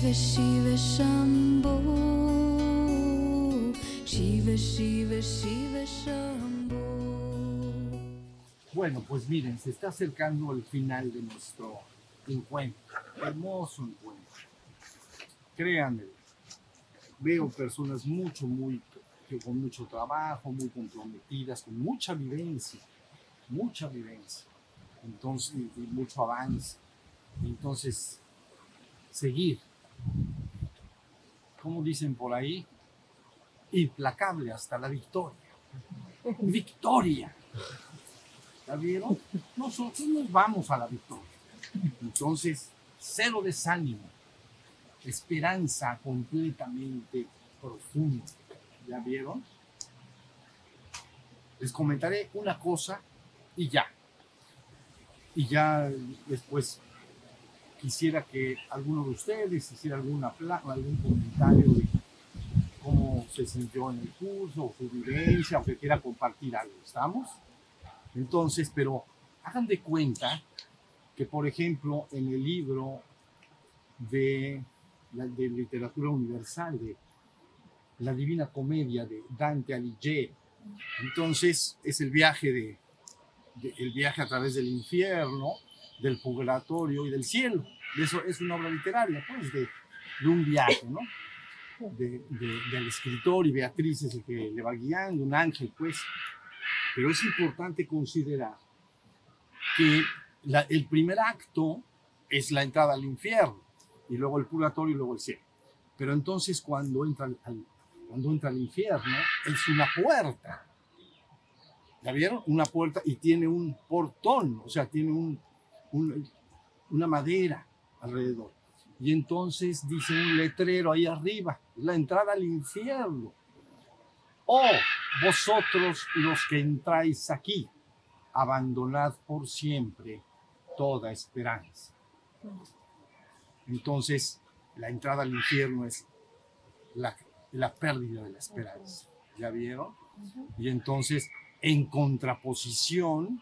Shiva Shiva Shiva Shiva Shiva Bueno, pues miren, se está acercando el final de nuestro encuentro, hermoso encuentro. Créanme, veo personas mucho, muy, con mucho trabajo, muy comprometidas, con mucha vivencia, mucha vivencia, entonces, mucho avance. Entonces, seguir, como dicen por ahí, implacable hasta la victoria. Victoria. ¿Ya vieron? Nosotros nos vamos a la victoria. Entonces, cero desánimo, esperanza completamente profunda. ¿Ya vieron? Les comentaré una cosa y ya. Y ya después quisiera que alguno de ustedes hiciera alguna algún comentario de cómo se sintió en el curso, su vivencia, o que quiera compartir algo. ¿Estamos? Entonces, pero hagan de cuenta que, por ejemplo, en el libro de, de literatura universal, de La Divina Comedia de Dante Alighieri, entonces es el viaje de, de- el viaje a través del infierno, del purgatorio y del cielo. Eso es una obra literaria, pues, de, de un viaje, ¿no? De- de- del escritor y Beatriz es el que le va guiando, un ángel, pues. Pero es importante considerar que la- el primer acto es la entrada al infierno, y luego el purgatorio y luego el cielo. Pero entonces cuando entra al, cuando entra al infierno es una puerta. ¿Ya vieron? Una puerta y tiene un portón, o sea, tiene un, un- una madera alrededor. Y entonces dice un letrero ahí arriba, la entrada al infierno. Oh, vosotros los que entráis aquí, abandonad por siempre toda esperanza. Entonces, la entrada al infierno es la, la pérdida de la esperanza. ¿Ya vieron? Y entonces, en contraposición,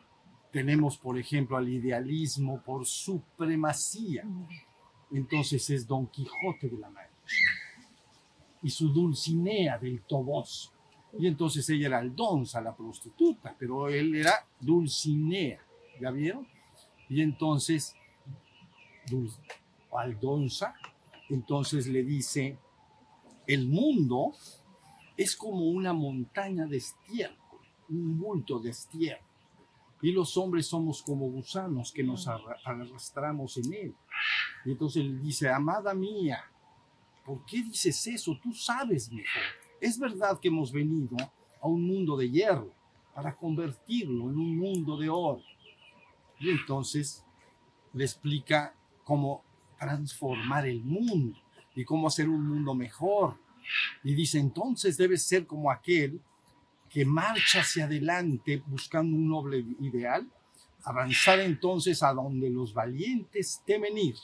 tenemos, por ejemplo, al idealismo por supremacía. Entonces es Don Quijote de la Mancha y su Dulcinea del Toboso. Y entonces ella era Aldonza, la prostituta, pero él era Dulcinea. ¿Ya vieron? Y entonces, Aldonza, entonces le dice, el mundo es como una montaña de estiércol, un bulto de estiércol. Y los hombres somos como gusanos que nos arra- arrastramos en él. Y entonces él dice, amada mía, ¿por qué dices eso? Tú sabes mejor. Es verdad que hemos venido a un mundo de hierro para convertirlo en un mundo de oro. Y entonces le explica cómo transformar el mundo y cómo hacer un mundo mejor. Y dice, entonces debes ser como aquel que marcha hacia adelante buscando un noble ideal, avanzar entonces a donde los valientes temen ir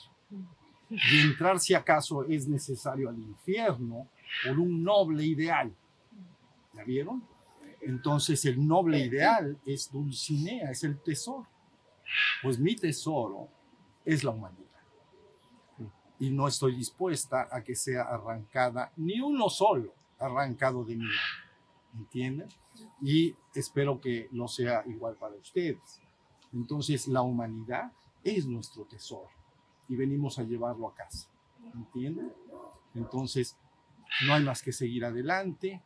y entrar si acaso es necesario al infierno por un noble ideal. ¿Ya vieron? Entonces el noble ideal es Dulcinea, es el tesoro. Pues mi tesoro es la humanidad. Y no estoy dispuesta a que sea arrancada ni uno solo, arrancado de mi mano. ¿Entienden? Y espero que no sea igual para ustedes. Entonces la humanidad es nuestro tesoro y venimos a llevarlo a casa. ¿Entienden? Entonces no hay más que seguir adelante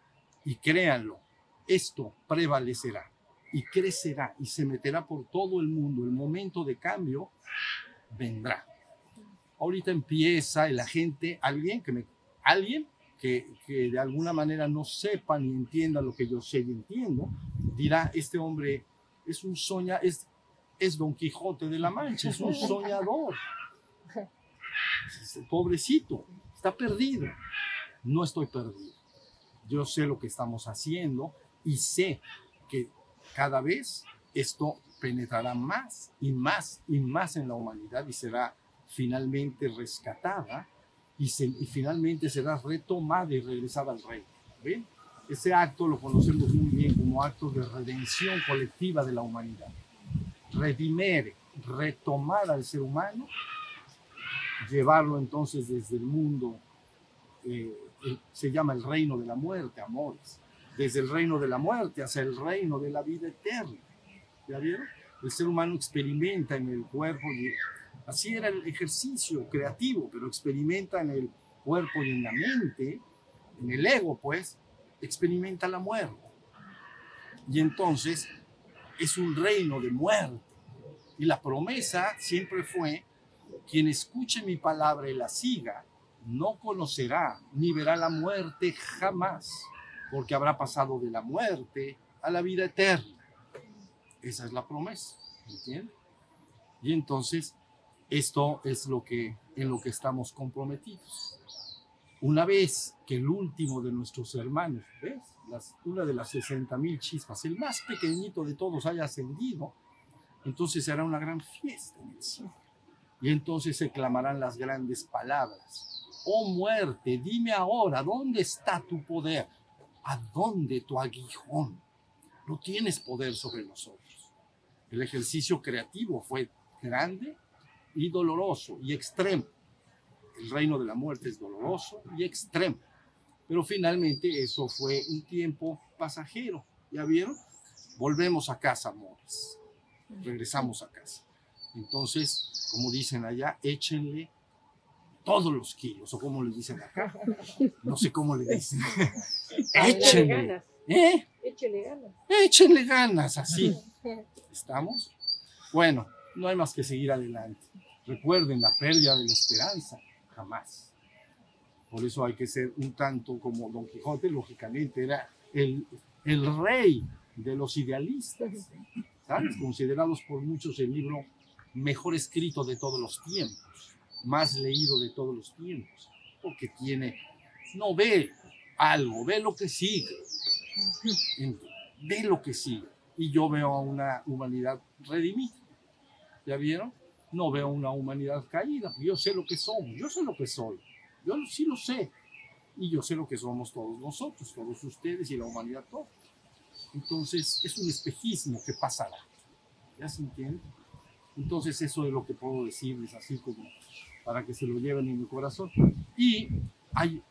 y créanlo, esto prevalecerá y crecerá y se meterá por todo el mundo. El momento de cambio vendrá. Ahorita empieza y la gente, alguien que me, alguien que, de alguna manera no sepa ni entienda lo que yo sé y entiendo, dirá, este hombre es un soña, es, es Don Quijote de la Mancha, es un soñador. Pobrecito, está perdido. No estoy perdido. Yo sé lo que estamos haciendo y sé que cada vez esto penetrará más y más y más en la humanidad y será finalmente rescatada y, se- y finalmente será retomada y regresada al reino. ¿Ven? Ese acto lo conocemos muy bien como acto de redención colectiva de la humanidad. Redimere, retomar al ser humano llevarlo entonces desde el mundo, eh, se llama el reino de la muerte, amores, desde el reino de la muerte hacia el reino de la vida eterna. ¿Ya vieron? El ser humano experimenta en el cuerpo así era el ejercicio creativo, pero experimenta en el cuerpo y en la mente, en el ego, pues, experimenta la muerte. Y entonces es un reino de muerte. Y la promesa siempre fue, quien escuche mi palabra y la siga, no conocerá ni verá la muerte jamás, porque habrá pasado de la muerte a la vida eterna. Esa es la promesa, ¿entiendes? Y entonces esto es lo que en lo que estamos comprometidos. Una vez que el último de nuestros hermanos, ¿ves? Las- una de las 60 mil chispas, el más pequeñito de todos haya ascendido, entonces será una gran fiesta en el cielo. Y entonces se clamarán las grandes palabras. Oh muerte, dime ahora, ¿dónde está tu poder? ¿A dónde tu aguijón? No tienes poder sobre nosotros. El ejercicio creativo fue grande y doloroso y extremo. El reino de la muerte es doloroso y extremo. Pero finalmente eso fue un tiempo pasajero. ¿Ya vieron? Volvemos a casa, amores. Regresamos a casa. Entonces, como dicen allá, échenle todos los kilos, o como le dicen acá. No sé cómo le dicen. Échenle. ganas, ¿Eh? échale ganas. Échenle ganas, así. ¿Estamos? Bueno, no hay más que seguir adelante. Recuerden la pérdida de la esperanza, jamás. Por eso hay que ser un tanto como Don Quijote, lógicamente, era el, el rey de los idealistas, ¿sabes? Considerados por muchos el libro mejor escrito de todos los tiempos, más leído de todos los tiempos, porque tiene, no ve algo, ve lo que sigue, ve lo que sigue. Y yo veo a una humanidad redimida. ¿Ya vieron? No veo una humanidad caída. Yo sé lo que somos, yo sé lo que soy. Yo sí lo sé. Y yo sé lo que somos todos nosotros, todos ustedes y la humanidad toda. Entonces, es un espejismo que pasará. ¿Ya se entiende? Entonces, eso es lo que puedo decirles, así como para que se lo lleven en mi corazón. Y hay,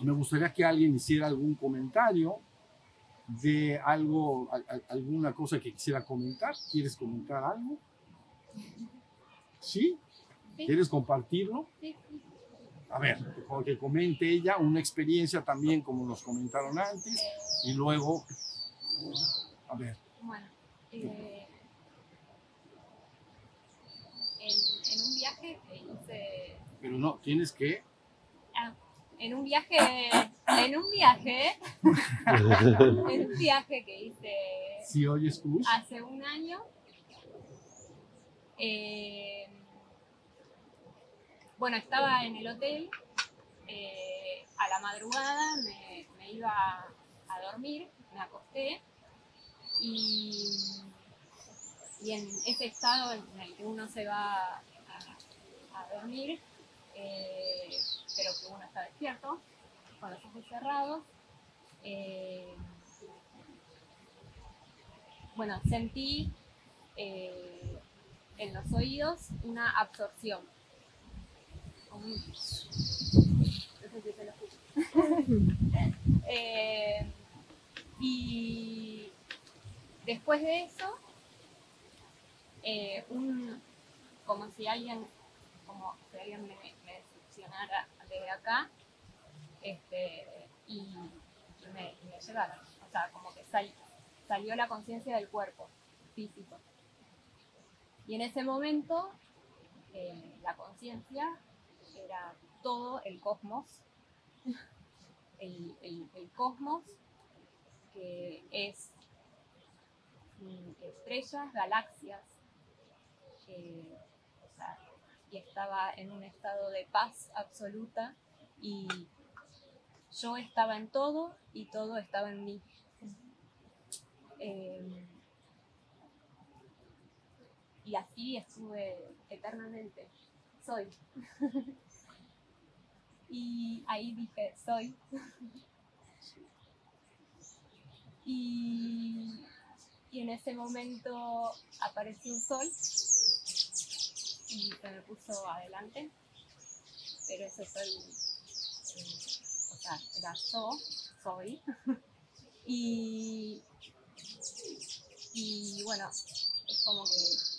me gustaría que alguien hiciera algún comentario de algo, alguna cosa que quisiera comentar. ¿Quieres comentar algo? ¿Sí? Sí. ¿Quieres compartirlo? Sí, sí. A ver, que- comente ella una experiencia también como nos comentaron antes y luego, a ver, Bueno, eh, en, en un viaje que hice, pero no, tienes que, ah, en un viaje, en un viaje, en un viaje que hice si oyes Cruz, hace un año, eh, bueno, estaba en el hotel, eh, a la madrugada me, iba a dormir, me acosté y, y en ese estado en el que uno se va a, dormir, eh, pero que uno está despierto, con los ojos cerrados, eh, bueno, sentí en los oídos una absorción. Eh, y después de eso, eh, un, como si alguien, como si alguien me, me succionara desde acá este, y, me, me. O sea, como que sal- salió la conciencia del cuerpo físico. Y en ese momento, eh, la conciencia era todo el cosmos, el, el- cosmos que es mm, estrellas, galaxias, eh, y estaba en un estado de paz absoluta y yo estaba en todo y todo estaba en mí. Eh, y estuve eternamente. Soy. y ahí dije, soy. y, y en ese momento apareció un sol y se me puso adelante. pero ese soy, eh, o sea, era yo, soy. y, y bueno, es como que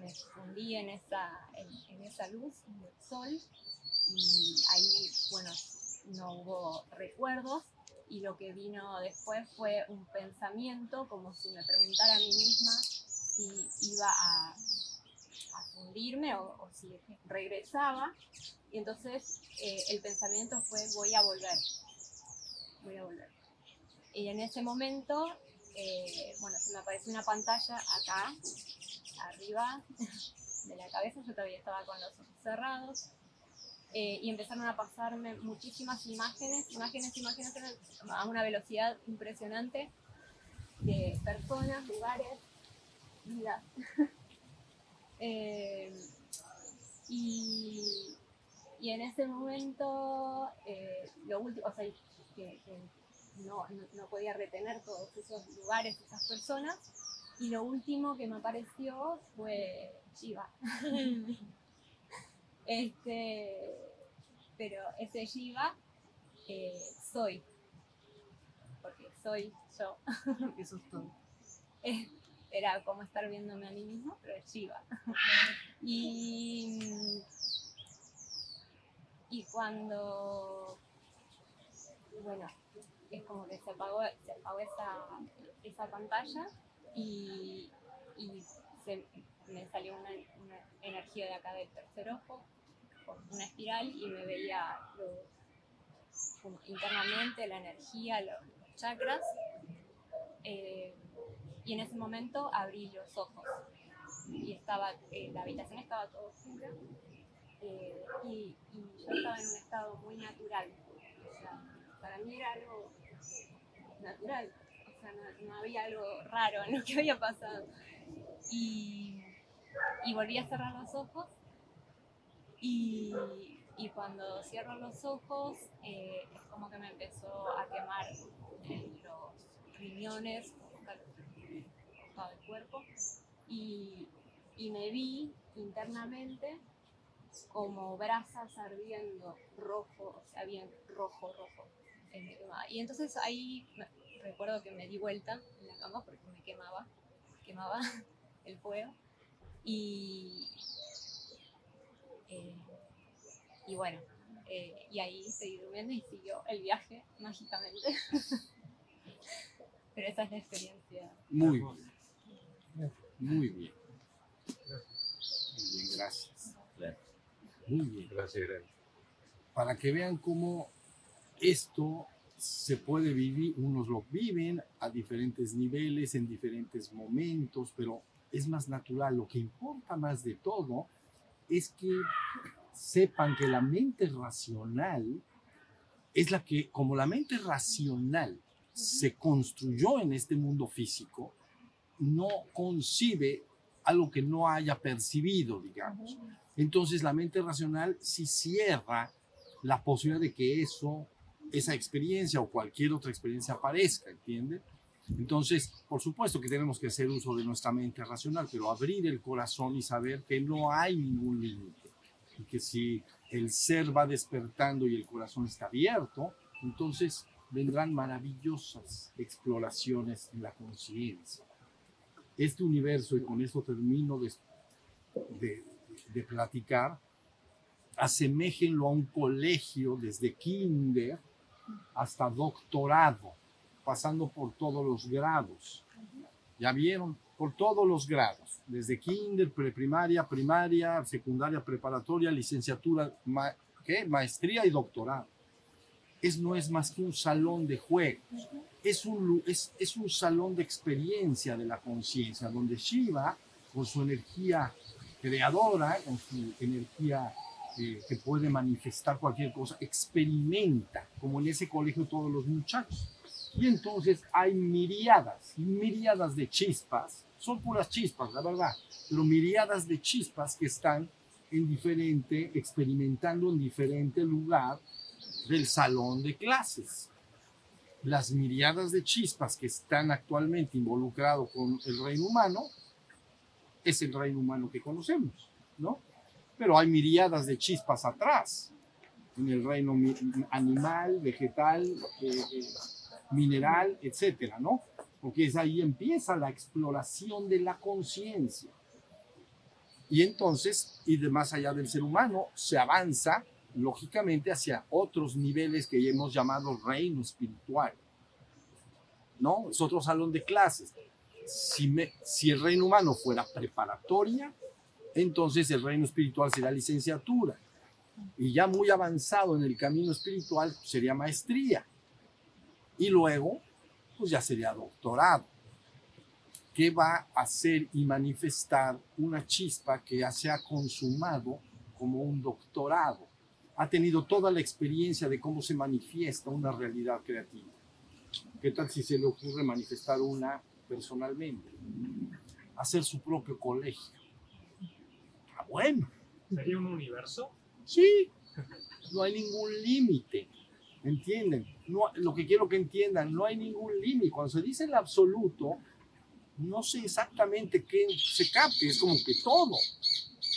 me, fundí en esa, en, en esa luz del sol. Y ahí, bueno, no hubo recuerdos. Y lo que vino después fue un pensamiento como si me preguntara a mí misma si iba a, a fundirme o, o si regresaba. Y entonces eh, el pensamiento fue voy a volver, voy a volver. Y en ese momento, eh, bueno, se me apareció una pantalla acá, arriba de la cabeza, yo todavía estaba con los ojos cerrados, eh, y empezaron a pasarme muchísimas imágenes, imágenes, imágenes a una velocidad impresionante de personas, lugares, vidas. Eh, y, y en ese momento, eh, lo último, o sea, que no, no, no podía retener todos esos lugares, esas personas, y lo último que me apareció fue Shiva. este, pero ese Shiva eh, soy, porque soy yo. Eso es todo. Es- Era como estar viéndome a mí mismo, pero es Shiva. Y, y cuando, bueno, es como que se apagó, se apagó esa, esa pantalla y, se- me salió una, energía de acá del tercer ojo, una espiral y me veía internamente la energía, los, chakras. eh, y en ese momento abrí los ojos y estaba, eh, la habitación estaba todo oscura eh, y, y yo estaba en un estado muy natural. O sea, para mí era algo natural, sea, no, había algo raro en lo que había pasado. Y, volví a cerrar los ojos y, cuando cierro los ojos eh, es como que me empezó a quemar los riñones, todo el cuerpo y, y me vi internamente como brasas ardiendo rojo, o sea, bien rojo, rojo. Y entonces ahí recuerdo que me di vuelta en la cama porque me quemaba, quemaba el fuego. Y, eh, y bueno, eh, y ahí seguí durmiendo y siguió el viaje mágicamente. Pero esa es la experiencia. Muy bien. Muy bien. Muy bien, gracias. Muy bien. Gracias, gracias. Para que vean cómo esto se puede vivir, unos lo viven a diferentes niveles, en diferentes momentos, pero es más natural. Lo que importa más de todo es que sepan que la mente racional es la que, como la mente racional se construyó en este mundo físico, no concibe algo que no haya percibido, digamos. Entonces la mente racional sí cierra la posibilidad de que eso, esa experiencia o cualquier otra experiencia aparezca, ¿entiende? Entonces, por supuesto que tenemos que hacer uso de nuestra mente racional, pero abrir el corazón y saber que no hay ningún límite. Y que si el ser va despertando y el corazón está abierto, entonces vendrán maravillosas exploraciones en la conciencia. Este universo, y con esto termino de, de, de platicar, aseméjenlo a un colegio desde kinder hasta doctorado, pasando por todos los grados. ¿Ya vieron? Por todos los grados, desde kinder, preprimaria, primaria, secundaria, preparatoria, licenciatura, ma- ¿qué? maestría y doctorado. Es, no es más que un salón de juegos, es un, es, es un salón de experiencia de la conciencia, donde Shiva, con su energía creadora, con su energía eh, que puede manifestar cualquier cosa, experimenta, como en ese colegio todos los muchachos. Y entonces hay miriadas, miriadas de chispas, son puras chispas, la verdad, pero miriadas de chispas que están en diferente, experimentando en diferente lugar del salón de clases. Las miriadas de chispas que están actualmente involucrados con el reino humano es el reino humano que conocemos, ¿no? Pero hay miriadas de chispas atrás, en el reino animal, vegetal, eh, eh, mineral, etcétera, ¿no? Porque es ahí empieza la exploración de la conciencia. Y entonces, y de más allá del ser humano, se avanza lógicamente hacia otros niveles que hemos llamado reino espiritual. ¿No? Es otro salón de clases. Si, me- si el reino humano fuera preparatoria, entonces el reino espiritual será licenciatura. Y ya muy avanzado en el camino espiritual pues, sería maestría. Y luego, pues ya sería doctorado. ¿Qué va a hacer y manifestar una chispa que ya se ha consumado como un doctorado? Ha tenido toda la experiencia de cómo se manifiesta una realidad creativa. ¿Qué tal si se le ocurre manifestar una personalmente? Hacer su propio colegio. Bueno, ¿Sería un universo? Sí, no hay ningún límite. ¿Entienden? No, lo que quiero que entiendan, no hay ningún límite. Cuando se dice el absoluto, no sé exactamente qué se capte, es como que todo,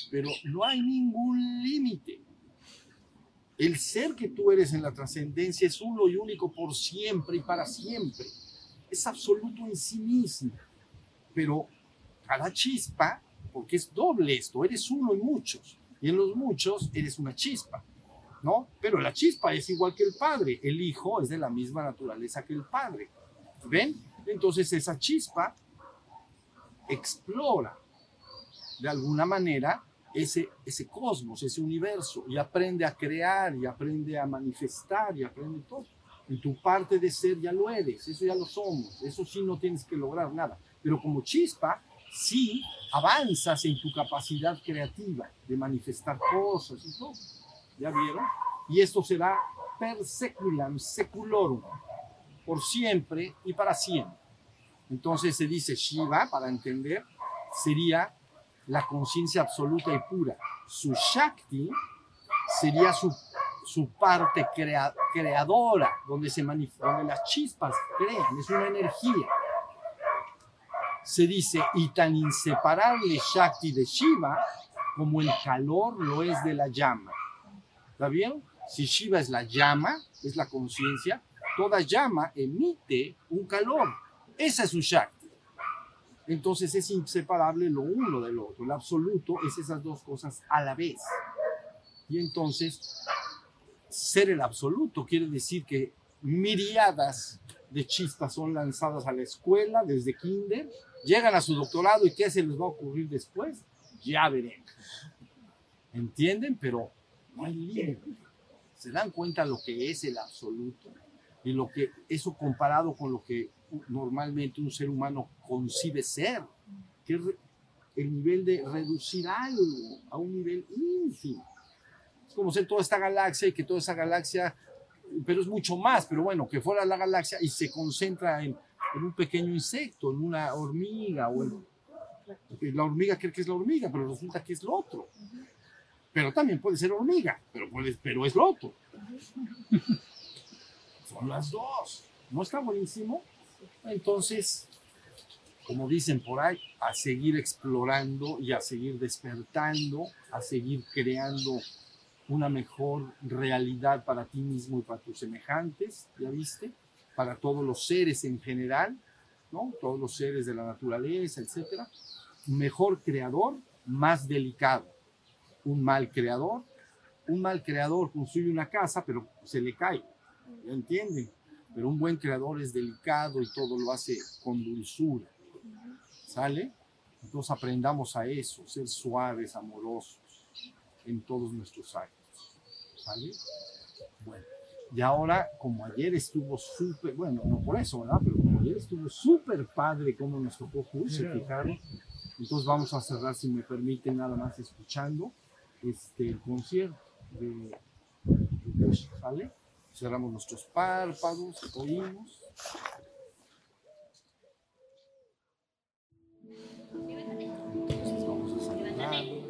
pero no hay ningún límite. El ser que tú eres en la trascendencia es uno y único por siempre y para siempre. Es absoluto en sí mismo. Pero cada chispa, porque es doble esto, eres uno y muchos. Y en los muchos eres una chispa, ¿no? Pero la chispa es igual que el padre. El hijo es de la misma naturaleza que el padre. ¿Ven? Entonces esa chispa explora de alguna manera ese, ese cosmos, ese universo, y aprende a crear, y aprende a manifestar, y aprende todo. En tu parte de ser ya lo eres, eso ya lo somos, eso sí no tienes que lograr nada. Pero como chispa, sí avanzas en tu capacidad creativa de manifestar cosas y todo. ¿Ya vieron? Y esto será per seculam, seculorum, por siempre y para siempre. Entonces se dice Shiva, para entender, sería la conciencia absoluta y pura. Su Shakti sería su, su parte crea- creadora, donde, se donde las chispas crean, es una energía. Se dice, y tan inseparable Shakti de Shiva como el calor lo es de la llama. ¿Está bien? Si Shiva es la llama, es la conciencia, toda llama emite un calor. Esa es su Shakti. Entonces es inseparable lo uno del otro. El absoluto es esas dos cosas a la vez. Y entonces, ser el absoluto quiere decir que miriadas de chispas son lanzadas a la escuela desde kinder, llegan a su doctorado y qué se les va a ocurrir después, ya veremos. ¿Entienden? Pero no hay límite. ¿Se dan cuenta lo que es el absoluto? Y lo que eso comparado con lo que normalmente un ser humano concibe ser, que es el nivel de reducir algo a un nivel ínfimo. Es como ser toda esta galaxia y que toda esa galaxia, pero es mucho más, pero bueno, que fuera la galaxia y se concentra en, en un pequeño insecto, en una hormiga, o en, la hormiga cree que es la hormiga, pero resulta que es lo otro. Pero también puede ser hormiga, pero, puede, pero es lo otro. Son las dos. ¿No está buenísimo? Entonces, como dicen por ahí, a seguir explorando y a seguir despertando, a seguir creando una mejor realidad para ti mismo y para tus semejantes, ¿ya viste? Para todos los seres en general, ¿no? Todos los seres de la naturaleza, etcétera. Mejor creador, más delicado. Un mal creador, un mal creador construye una casa, pero se le cae, ¿ya entienden? Pero un buen creador es delicado y todo lo hace con dulzura. ¿Sale? Entonces aprendamos a eso, ser suaves, amorosos en todos nuestros actos. ¿Sale? Bueno, y ahora, como ayer estuvo súper, bueno, no por eso, ¿verdad? Pero como ayer estuvo súper padre como nos tocó juicio, fijaron. Entonces vamos a cerrar, si me permiten, nada más escuchando este, el concierto de, de ¿sale? Cerramos nuestros párpados, oímos. Entonces vamos a saludarnos.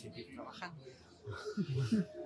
Seguir trabajando.